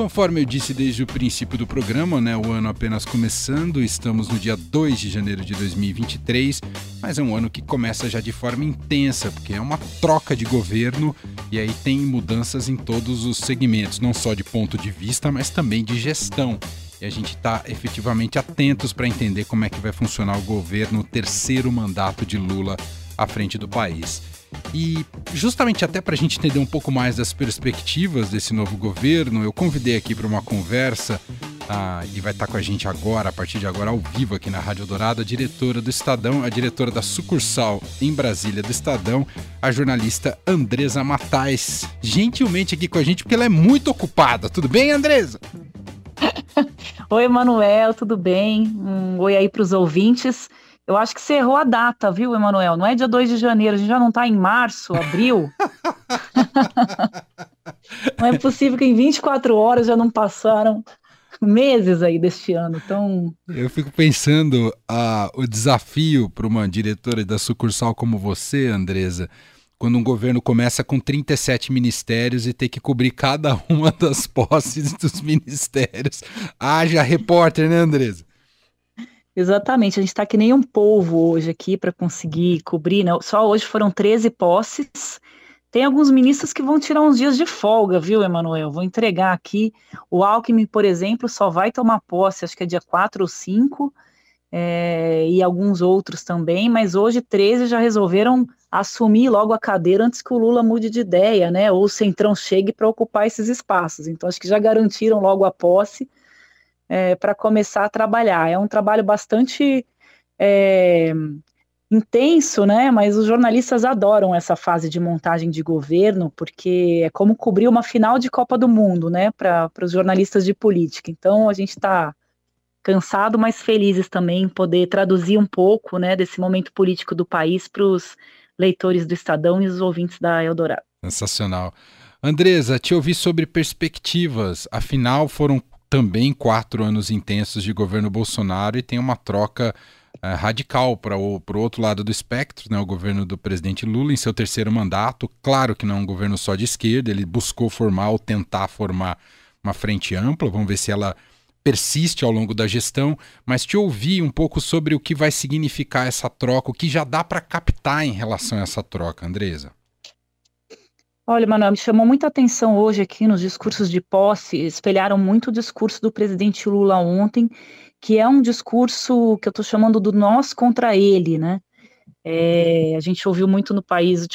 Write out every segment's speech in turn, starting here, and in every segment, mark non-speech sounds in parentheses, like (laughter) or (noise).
Conforme eu disse desde o princípio do programa, né, o ano apenas começando, estamos no dia 2 de janeiro de 2023, mas é um ano que começa já de forma intensa, porque é uma troca de governo e aí tem mudanças em todos os segmentos, não só de ponto de vista, mas também de gestão. E a gente está efetivamente atentos para entender como é que vai funcionar o governo, o terceiro mandato de Lula à frente do país. E justamente até para a gente entender um pouco mais das perspectivas desse novo governo, eu convidei aqui para uma conversa ah, e vai estar tá com a gente agora, a partir de agora, ao vivo aqui na Rádio Dourado, a diretora do Estadão, a diretora da sucursal em Brasília do Estadão, a jornalista Andresa Matais. Gentilmente aqui com a gente, porque ela é muito ocupada. Tudo bem, Andresa? (laughs) oi, Manuel, tudo bem? Um oi aí para os ouvintes. Eu acho que você errou a data, viu, Emanuel? Não é dia 2 de janeiro, a gente já não está em março, abril. (laughs) não é possível que em 24 horas já não passaram meses aí deste ano. Então... Eu fico pensando uh, o desafio para uma diretora da sucursal como você, Andresa, quando um governo começa com 37 ministérios e tem que cobrir cada (laughs) uma das posses dos ministérios. Haja repórter, né, Andresa? Exatamente, a gente está que nem um polvo hoje aqui para conseguir cobrir, né? Só hoje foram 13 posses. Tem alguns ministros que vão tirar uns dias de folga, viu, Emanuel? Vou entregar aqui. O Alckmin, por exemplo, só vai tomar posse, acho que é dia 4 ou 5, é, e alguns outros também, mas hoje 13 já resolveram assumir logo a cadeira antes que o Lula mude de ideia, né? Ou o Centrão chegue para ocupar esses espaços. Então, acho que já garantiram logo a posse é, para começar a trabalhar. É um trabalho bastante é, intenso, né? Mas os jornalistas adoram essa fase de montagem de governo, porque é como cobrir uma final de Copa do Mundo, né? Para os jornalistas de política. Então a gente está cansado, mas felizes também em poder traduzir um pouco, né, desse momento político do país para os leitores do Estadão e os ouvintes da Eldorado. Sensacional. Andresa, te ouvi sobre perspectivas. Afinal, foram também quatro anos intensos de governo Bolsonaro e tem uma troca uh, radical para o outro lado do espectro, né, o governo do presidente Lula em seu terceiro mandato. Claro que não é um governo só de esquerda, ele buscou formar ou tentar formar uma frente ampla, vamos ver se ela persiste ao longo da gestão, mas te ouvi um pouco sobre o que vai significar essa troca, o que já dá para captar em relação a essa troca, Andresa. Olha, Manuel, me chamou muita atenção hoje aqui nos discursos de posse, espelharam muito o discurso do presidente Lula ontem, que é um discurso que eu estou chamando do nós contra ele, né? É, a gente ouviu muito no país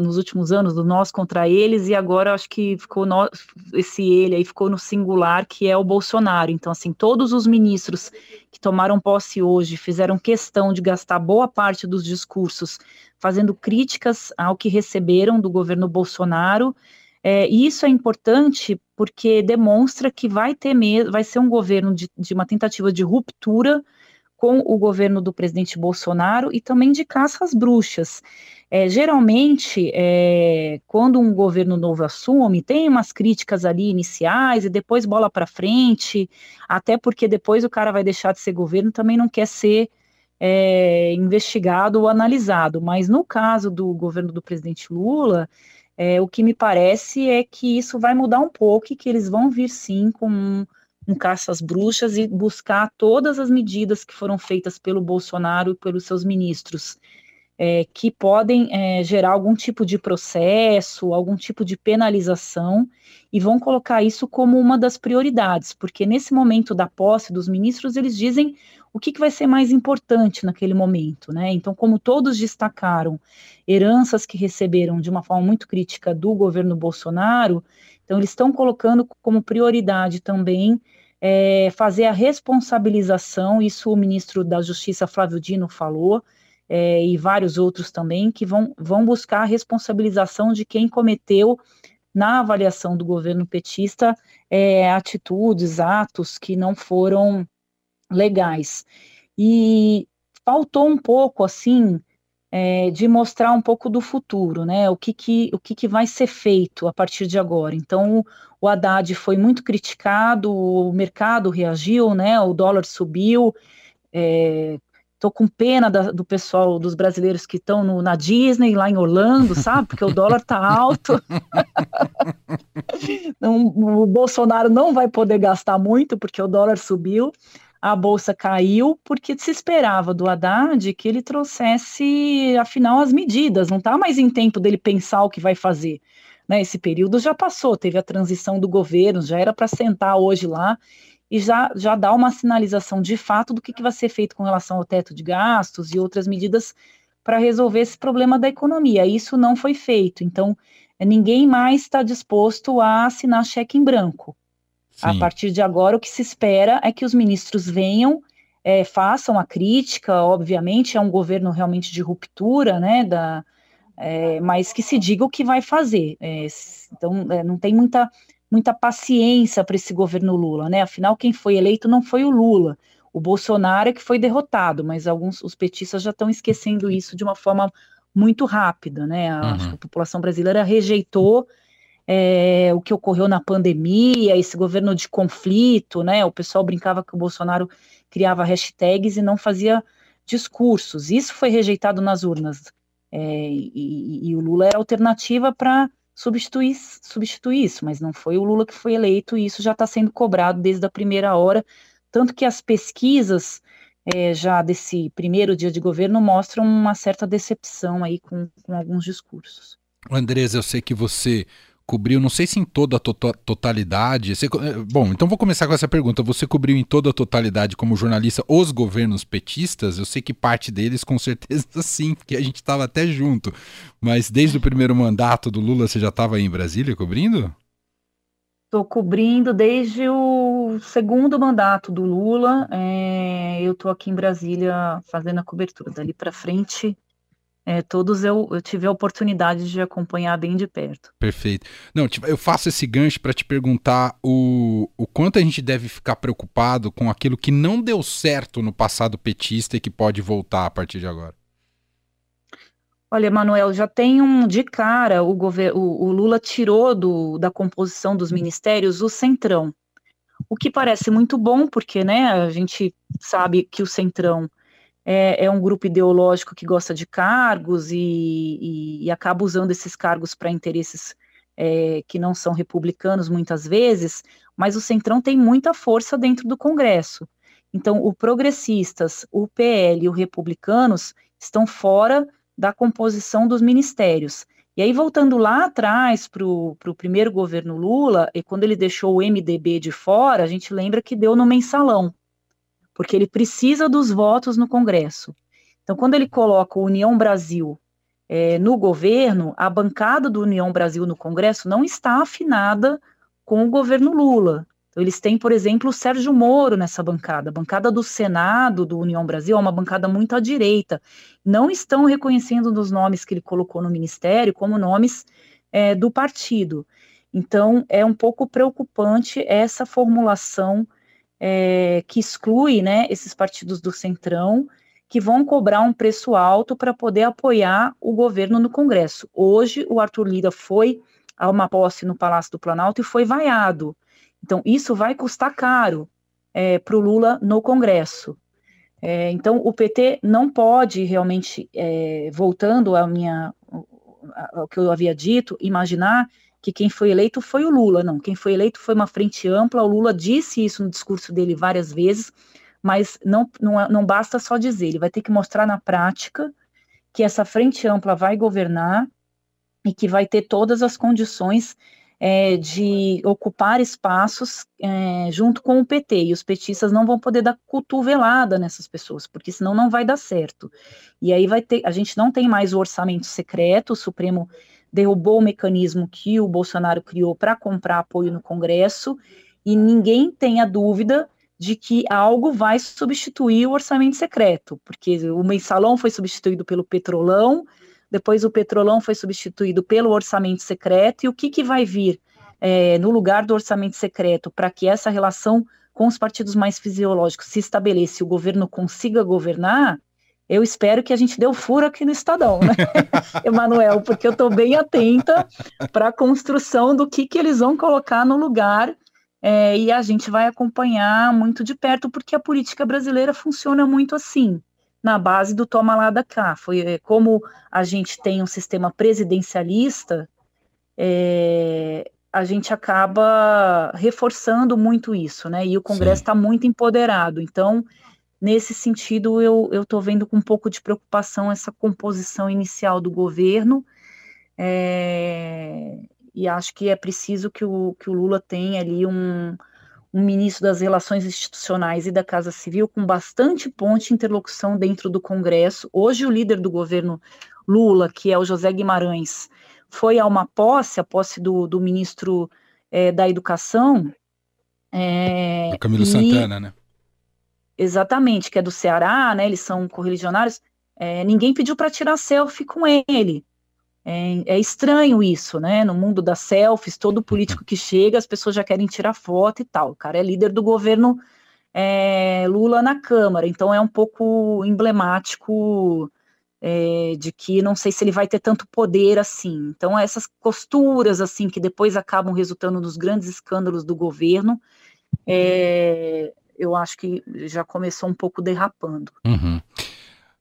nos últimos anos do nós contra eles e agora acho que ficou no, esse ele aí ficou no singular que é o Bolsonaro. Então assim todos os ministros que tomaram posse hoje fizeram questão de gastar boa parte dos discursos fazendo críticas ao que receberam do governo Bolsonaro. É, e isso é importante porque demonstra que vai ter vai ser um governo de, de uma tentativa de ruptura com o governo do presidente Bolsonaro e também de caça às bruxas. É, geralmente, é, quando um governo novo assume, tem umas críticas ali iniciais e depois bola para frente, até porque depois o cara vai deixar de ser governo, também não quer ser é, investigado ou analisado. Mas no caso do governo do presidente Lula, é, o que me parece é que isso vai mudar um pouco e que eles vão vir sim com um, caça às bruxas e buscar todas as medidas que foram feitas pelo Bolsonaro e pelos seus ministros. É, que podem é, gerar algum tipo de processo, algum tipo de penalização, e vão colocar isso como uma das prioridades, porque nesse momento da posse dos ministros, eles dizem o que, que vai ser mais importante naquele momento, né? Então, como todos destacaram heranças que receberam de uma forma muito crítica do governo Bolsonaro, então eles estão colocando como prioridade também é, fazer a responsabilização, isso o ministro da Justiça Flávio Dino falou, é, e vários outros também, que vão, vão buscar a responsabilização de quem cometeu, na avaliação do governo petista, é, atitudes, atos que não foram legais. E faltou um pouco, assim, é, de mostrar um pouco do futuro, né? O que, que, o que, que vai ser feito a partir de agora. Então, o Haddad foi muito criticado, o mercado reagiu, né? O dólar subiu, é, Tô com pena da, do pessoal, dos brasileiros que estão na Disney, lá em Orlando, sabe? Porque o dólar tá alto. (laughs) não, o Bolsonaro não vai poder gastar muito, porque o dólar subiu. A bolsa caiu porque se esperava do Haddad que ele trouxesse, afinal, as medidas. Não está mais em tempo dele pensar o que vai fazer. Né? Esse período já passou, teve a transição do governo, já era para sentar hoje lá e já, já dá uma sinalização de fato do que, que vai ser feito com relação ao teto de gastos e outras medidas para resolver esse problema da economia. Isso não foi feito. Então, ninguém mais está disposto a assinar cheque em branco. Sim. A partir de agora, o que se espera é que os ministros venham, é, façam a crítica, obviamente, é um governo realmente de ruptura, né, da, é, mas que se diga o que vai fazer. É, então, é, não tem muita muita paciência para esse governo Lula, né? Afinal, quem foi eleito não foi o Lula, o Bolsonaro é que foi derrotado, mas alguns os petistas já estão esquecendo isso de uma forma muito rápida, né? A, uhum. a população brasileira rejeitou é, o que ocorreu na pandemia, esse governo de conflito, né? O pessoal brincava que o Bolsonaro criava hashtags e não fazia discursos. Isso foi rejeitado nas urnas. É, e, e, o Lula era alternativa para substituir, substituir isso, mas não foi o Lula que foi eleito e isso já está sendo cobrado desde a primeira hora, tanto que as pesquisas é, já desse primeiro dia de governo mostram uma certa decepção aí com, com alguns discursos. Andresa, eu sei que você cobriu, não sei se em toda a to totalidade. Você, eh, bom, então vou começar com essa pergunta. Você cobriu em toda a totalidade como jornalista os governos petistas? Eu sei que parte deles com certeza (laughs) sim, porque a gente estava até junto. Mas desde o primeiro mandato do Lula você já estava aí em Brasília cobrindo? Estou cobrindo desde o segundo mandato do Lula. É, eu estou aqui em Brasília fazendo a cobertura. Dali para frente é, todos eu, eu, tive a oportunidade de acompanhar bem de perto. Perfeito. Não, tipo, eu faço esse gancho para te perguntar o, o quanto a gente deve ficar preocupado com aquilo que não deu certo no passado petista e que pode voltar a partir de agora. Olha, Manuel, já tem um de cara o, governo, o, o Lula tirou do, da composição dos ministérios o centrão, o que parece muito bom porque, né, a gente sabe que o centrão é, é um grupo ideológico que gosta de cargos e, e, e acaba usando esses cargos para interesses é, que não são republicanos muitas vezes, mas o Centrão tem muita força dentro do Congresso. Então, o progressistas, o PL e o republicanos estão fora da composição dos ministérios. E aí, voltando lá atrás para o primeiro governo Lula, e quando ele deixou o MDB de fora, a gente lembra que deu no mensalão porque ele precisa dos votos no Congresso. Então, quando ele coloca o União Brasil é, no governo, a bancada do União Brasil no Congresso não está afinada com o governo Lula. Então, eles têm, por exemplo, o Sérgio Moro nessa bancada. A bancada do Senado do União Brasil é uma bancada muito à direita. Não estão reconhecendo os nomes que ele colocou no ministério como nomes é, do partido. Então, é um pouco preocupante essa formulação é, que exclui né, esses partidos do Centrão, que vão cobrar um preço alto para poder apoiar o governo no Congresso. Hoje, o Arthur Lira foi a uma posse no Palácio do Planalto e foi vaiado. Então, isso vai custar caro é, para o Lula no Congresso. É, então, o PT não pode realmente, é, voltando à minha, ao que eu havia dito, imaginar que quem foi eleito foi o Lula, não. Quem foi eleito foi uma frente ampla. O Lula disse isso no discurso dele várias vezes, mas não, não, não basta só dizer, ele vai ter que mostrar na prática que essa frente ampla vai governar e que vai ter todas as condições é, de ocupar espaços é, junto com o PT. E os petistas não vão poder dar cotovelada nessas pessoas, porque senão não vai dar certo. E aí vai ter, a gente não tem mais o orçamento secreto, o Supremo derrubou o mecanismo que o Bolsonaro criou para comprar apoio no Congresso, e ninguém tem a dúvida de que algo vai substituir o orçamento secreto, porque o mensalão foi substituído pelo petrolão, depois o petrolão foi substituído pelo orçamento secreto, e o que, que vai vir é, no lugar do orçamento secreto para que essa relação com os partidos mais fisiológicos se estabeleça e o governo consiga governar, eu espero que a gente dê o furo aqui no Estadão, né, (laughs) Emanuel, porque eu estou bem atenta para a construção do que, que eles vão colocar no lugar é, e a gente vai acompanhar muito de perto, porque a política brasileira funciona muito assim. na base do toma lá da cá. Foi é, como a gente tem um sistema presidencialista, é, a gente acaba reforçando muito isso, né? E o Congresso está muito empoderado. Então, nesse sentido, eu estou vendo com um pouco de preocupação essa composição inicial do governo. É, e acho que é preciso que o, que o Lula tenha ali um, um ministro das Relações Institucionais e da Casa Civil com bastante ponte de interlocução dentro do Congresso. Hoje, o líder do governo Lula, que é o José Guimarães, foi a uma posse, a posse do, do ministro é, da Educação. É, do Camilo e, Santana, né? Exatamente, que é do Ceará, né? Eles são correligionários. É, ninguém pediu para tirar selfie com ele. É, é, estranho isso, né? No mundo das selfies, todo político que chega, as pessoas já querem tirar foto e tal. O cara é líder do governo é, Lula na Câmara, então é um pouco emblemático é, de que não sei se ele vai ter tanto poder assim. Então, essas costuras assim que depois acabam resultando nos grandes escândalos do governo, é, eu acho que já começou um pouco derrapando. Uhum.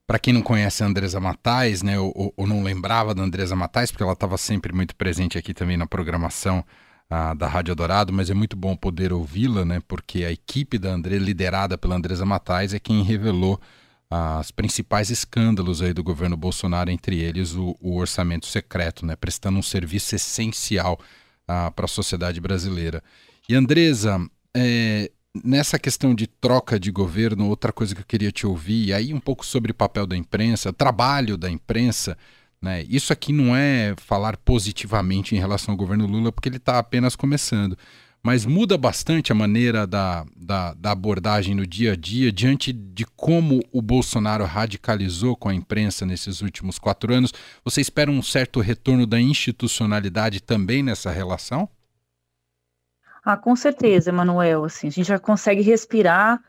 Para quem não conhece a Andresa Matais, né, ou, ou, não lembrava da Andresa Matais, porque ela estava sempre muito presente aqui também na programação ah, da Rádio Dourado, mas é muito bom poder ouvi-la, né, porque a equipe da André, liderada pela Andresa Matais, é quem revelou ah, os principais escândalos aí do governo Bolsonaro, entre eles o, o orçamento secreto, né, prestando um serviço essencial ah, para a sociedade brasileira. E Andresa, é, nessa questão de troca de governo, outra coisa que eu queria te ouvir, aí um pouco sobre o papel da imprensa, trabalho da imprensa. Né? Isso aqui não é falar positivamente em relação ao governo Lula, porque ele está apenas começando. Mas muda bastante a maneira da, da, da, abordagem no dia a dia, diante de como o Bolsonaro radicalizou com a imprensa nesses últimos quatro anos. Você espera um certo retorno da institucionalidade também nessa relação? Ah, com certeza, Emanuel. Assim, a gente já consegue respirar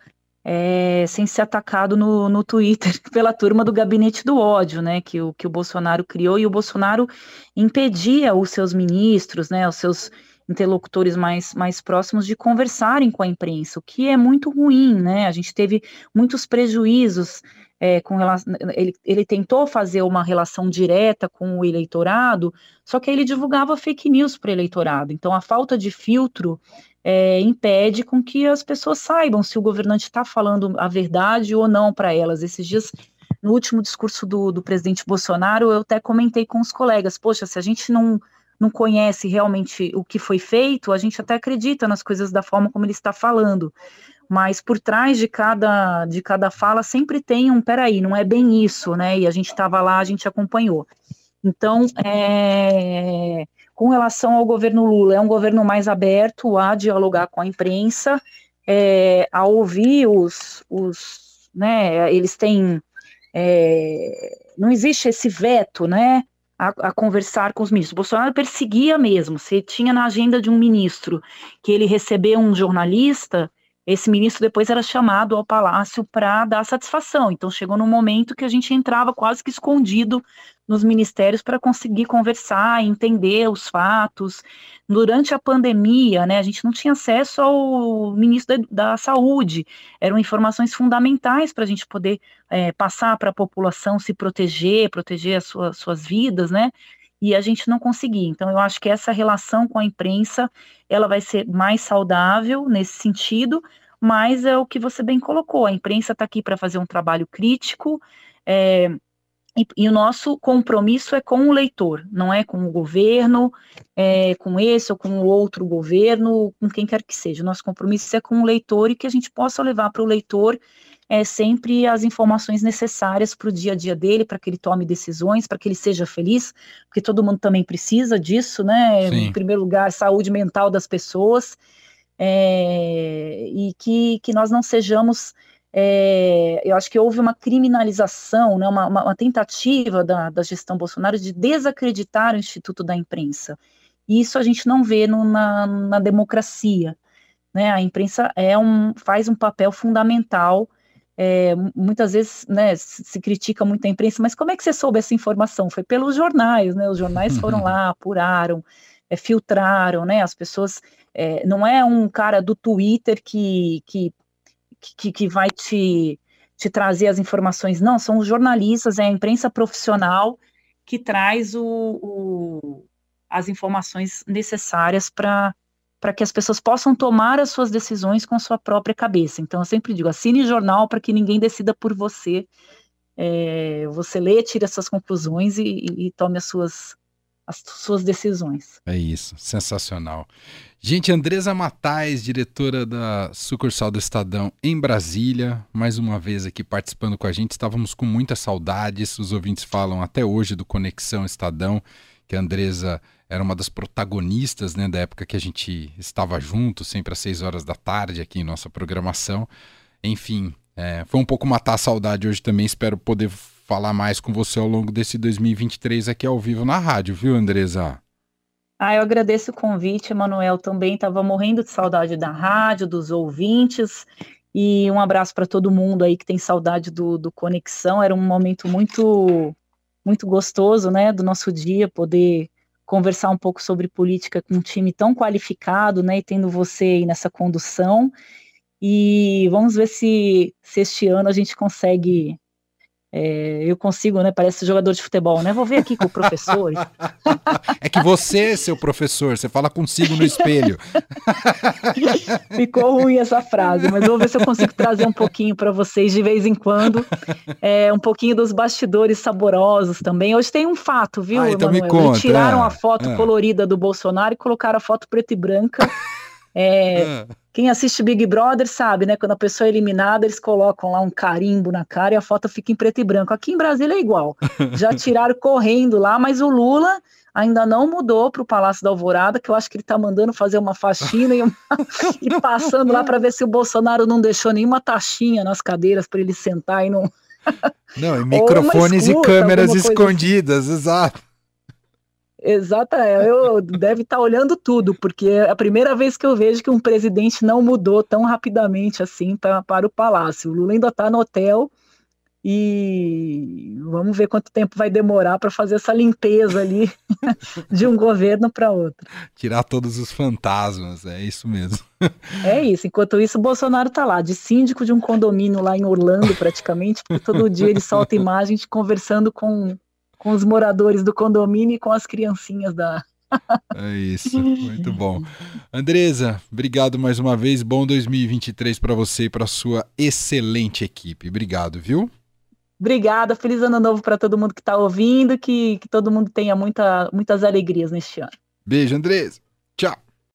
é, sem ser atacado no, no Twitter (laughs) pela turma do gabinete do ódio, né? Que o, que o Bolsonaro criou, e o Bolsonaro impedia os seus ministros, né? Os seus interlocutores mais, mais próximos de conversarem com a imprensa, o que é muito ruim, né? A gente teve muitos prejuízos é, com relação, ele, ele tentou fazer uma relação direta com o eleitorado, só que ele divulgava fake news para o eleitorado. Então, a falta de filtro é, impede com que as pessoas saibam se o governante está falando a verdade ou não para elas. Esses dias, no último discurso do, do presidente Bolsonaro, eu até comentei com os colegas: poxa, se a gente não não conhece realmente o que foi feito, a gente até acredita nas coisas da forma como ele está falando mas por trás de cada, de cada fala sempre tem um, peraí, não é bem isso, né? E a gente estava lá, a gente acompanhou. Então, é, com relação ao governo Lula, é um governo mais aberto a dialogar com a imprensa, é, a ouvir os, os né, eles têm, é, não existe esse veto, né, a, a, conversar com os ministros. Bolsonaro perseguia mesmo, se tinha na agenda de um ministro que ele recebeu um jornalista, esse ministro depois era chamado ao palácio para dar satisfação. Então chegou num momento que a gente entrava quase que escondido nos ministérios para conseguir conversar, entender os fatos. Durante a pandemia, né, a gente não tinha acesso ao ministro da, da Saúde. Eram informações fundamentais para a gente poder é, passar para a população se proteger, proteger as suas, suas vidas, né? E a gente não conseguir. Então, eu acho que essa relação com a imprensa, ela vai ser mais saudável nesse sentido, mas é o que você bem colocou, a imprensa está aqui para fazer um trabalho crítico, é, e, e, o nosso compromisso é com o leitor, não é com o governo, é, com esse ou com o outro governo, com quem quer que seja. O nosso compromisso é com o leitor e que a gente possa levar para o leitor é, sempre as informações necessárias para o dia a dia dele, para que ele tome decisões, para que ele seja feliz, porque todo mundo também precisa disso, né? Sim. Em primeiro lugar, saúde mental das pessoas, é, e que, que nós não sejamos. É, eu acho que houve uma criminalização, né, uma, uma, uma tentativa da, da, gestão Bolsonaro de desacreditar o Instituto da Imprensa. E isso a gente não vê no, na, na democracia. Né? A imprensa é um, faz um papel fundamental é, muitas vezes né, se critica muito a imprensa, mas como é que você soube essa informação? Foi pelos jornais, né? Os jornais foram lá, apuraram, é, filtraram, né? As pessoas. É, não é um cara do Twitter que, que, que, que vai te te trazer as informações. Não, são os jornalistas, é a imprensa profissional que traz o, o as informações necessárias para para que as pessoas possam tomar as suas decisões com sua própria cabeça. Então, eu sempre digo, assine jornal para que ninguém decida por você. É, você lê, tire as suas conclusões e, e, e tome as suas, as suas decisões. É isso, sensacional. Gente, Andresa Matais, diretora da sucursal do Estadão em Brasília, mais uma vez aqui participando com a gente. Estávamos com muitas saudades, os ouvintes falam até hoje do Conexão Estadão, que a Andresa era uma das protagonistas né, da época que a gente estava junto, sempre às seis horas da tarde aqui em nossa programação. Enfim, é, foi um pouco matar a saudade hoje também. Espero poder falar mais com você ao longo desse 2023 aqui ao vivo na rádio, viu, Andresa? Ah, eu agradeço o convite, Emanuel. Também estava morrendo de saudade da rádio, dos ouvintes. E um abraço para todo mundo aí que tem saudade do, do Conexão. Era um momento muito, muito gostoso, né, do nosso dia, poder conversar um pouco sobre política com um time tão qualificado, né, e tendo você aí nessa condução. E vamos ver se, se este ano a gente consegue é, eu consigo, né? Parece jogador de futebol, né? Vou ver aqui com o professor. (laughs) é que você, seu professor, você fala consigo no espelho. (laughs) Ficou ruim essa frase, mas vou ver se eu consigo trazer um pouquinho para vocês de vez em quando. É, um pouquinho dos bastidores saborosos também. Hoje tem um fato, viu, ah, então Emanuel? Me conta, tiraram é, a foto é. colorida do Bolsonaro e colocaram a foto preta e branca. É, ah. Quem assiste Big Brother sabe, né? Quando a pessoa é eliminada, eles colocam lá um carimbo na cara e a foto fica em preto e branco. Aqui em Brasília é igual. (laughs) Já tiraram correndo lá, mas o Lula ainda não mudou para o Palácio da Alvorada, que eu acho que ele está mandando fazer uma faxina e, uma... (laughs) e passando lá para ver se o Bolsonaro não deixou nenhuma taxinha nas cadeiras para ele sentar e não. Não, e (laughs) microfones escuta, e câmeras assim. escondidas, assim. exato. Exato, é, eu deve estar tá olhando tudo, porque é a primeira vez que eu vejo que um presidente não mudou tão rapidamente assim pra, para o palácio. O Lula ainda está no hotel e vamos ver quanto tempo vai demorar para fazer essa limpeza ali (laughs) de um governo para outro. Tirar todos os fantasmas, é isso mesmo. É isso. Enquanto isso, o Bolsonaro está lá, de síndico de um condomínio lá em Orlando, praticamente, porque todo dia ele solta imagens conversando com com os moradores do condomínio e com as criancinhas da. é isso, muito bom. Andresa, obrigado mais uma vez. Bom 2023 para você e para sua excelente equipe. Obrigado, viu? Obrigada, feliz ano novo para todo mundo que está ouvindo, que, que todo mundo tenha muita, muitas alegrias neste ano. Beijo, Andresa. Tchau.